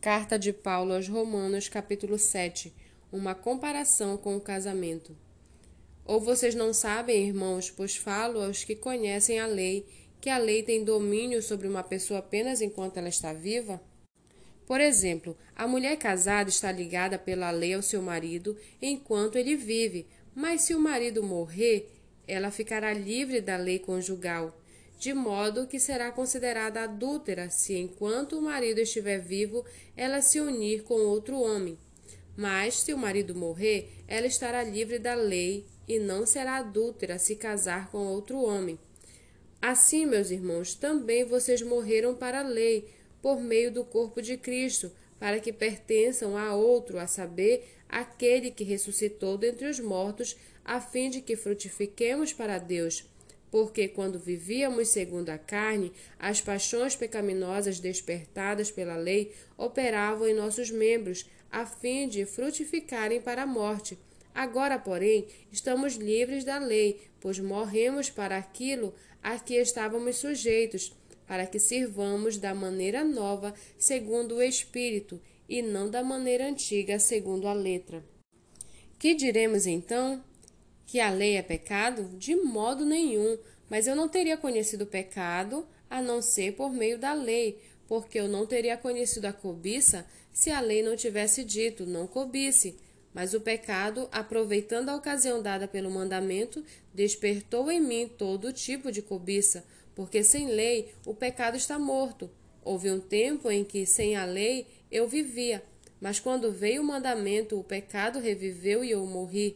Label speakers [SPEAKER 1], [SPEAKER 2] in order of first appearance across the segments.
[SPEAKER 1] Carta de Paulo aos Romanos, capítulo 7 Uma comparação com o casamento. Ou vocês não sabem, irmãos, pois falo aos que conhecem a lei, que a lei tem domínio sobre uma pessoa apenas enquanto ela está viva? Por exemplo, a mulher casada está ligada pela lei ao seu marido enquanto ele vive, mas se o marido morrer, ela ficará livre da lei conjugal de modo que será considerada adúltera se, enquanto o marido estiver vivo, ela se unir com outro homem. Mas, se o marido morrer, ela estará livre da lei e não será adúltera se casar com outro homem. Assim, meus irmãos, também vocês morreram para a lei, por meio do corpo de Cristo, para que pertençam a outro, a saber, aquele que ressuscitou dentre os mortos, a fim de que frutifiquemos para Deus. Porque quando vivíamos segundo a carne, as paixões pecaminosas despertadas pela lei operavam em nossos membros, a fim de frutificarem para a morte. Agora, porém, estamos livres da lei, pois morremos para aquilo a que estávamos sujeitos, para que sirvamos da maneira nova, segundo o Espírito, e não da maneira antiga, segundo a letra. Que diremos então? Que a lei é pecado? De modo nenhum, mas eu não teria conhecido o pecado a não ser por meio da lei, porque eu não teria conhecido a cobiça se a lei não tivesse dito não cobisse. Mas o pecado, aproveitando a ocasião dada pelo mandamento, despertou em mim todo tipo de cobiça, porque sem lei o pecado está morto. Houve um tempo em que, sem a lei, eu vivia, mas quando veio o mandamento, o pecado reviveu e eu morri.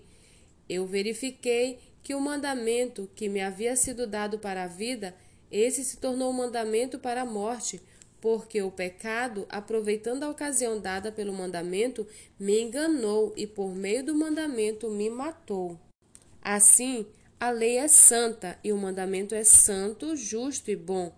[SPEAKER 1] Eu verifiquei que o mandamento que me havia sido dado para a vida, esse se tornou um mandamento para a morte, porque o pecado, aproveitando a ocasião dada pelo mandamento, me enganou e por meio do mandamento me matou. Assim, a lei é santa e o mandamento é santo, justo e bom.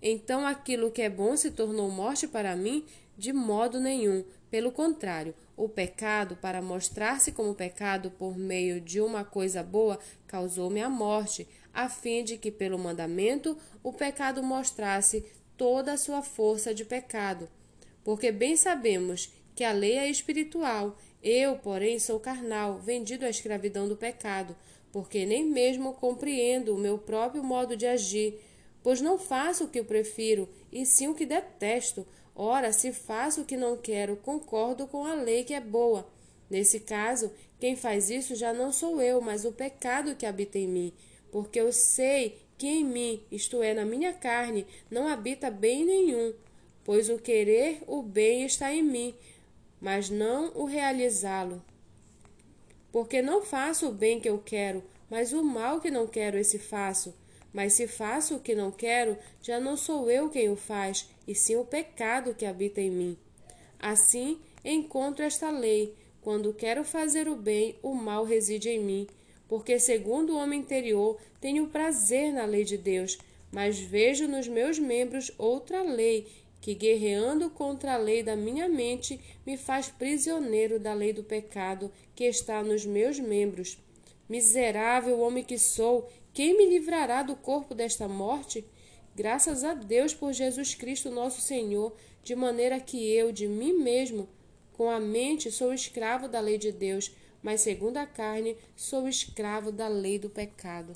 [SPEAKER 1] Então aquilo que é bom se tornou morte para mim? De modo nenhum. Pelo contrário, o pecado, para mostrar-se como pecado por meio de uma coisa boa, causou-me a morte, a fim de que, pelo mandamento, o pecado mostrasse toda a sua força de pecado. Porque bem sabemos que a lei é espiritual, eu, porém, sou carnal, vendido à escravidão do pecado, porque nem mesmo compreendo o meu próprio modo de agir, pois não faço o que eu prefiro, e sim o que detesto Ora, se faço o que não quero, concordo com a lei que é boa. Nesse caso, quem faz isso já não sou eu, mas o pecado que habita em mim, porque eu sei que em mim, isto é, na minha carne, não habita bem nenhum, pois o querer o bem está em mim, mas não o realizá-lo. Porque não faço o bem que eu quero, mas o mal que não quero, esse faço. Mas se faço o que não quero, já não sou eu quem o faz, e sim o pecado que habita em mim. Assim, encontro esta lei: quando quero fazer o bem, o mal reside em mim. Porque, segundo o homem interior, tenho prazer na lei de Deus, mas vejo nos meus membros outra lei, que, guerreando contra a lei da minha mente, me faz prisioneiro da lei do pecado que está nos meus membros. Miserável homem que sou, quem me livrará do corpo desta morte? Graças a Deus por Jesus Cristo, nosso Senhor, de maneira que eu, de mim mesmo, com a mente, sou escravo da lei de Deus, mas segundo a carne, sou escravo da lei do pecado.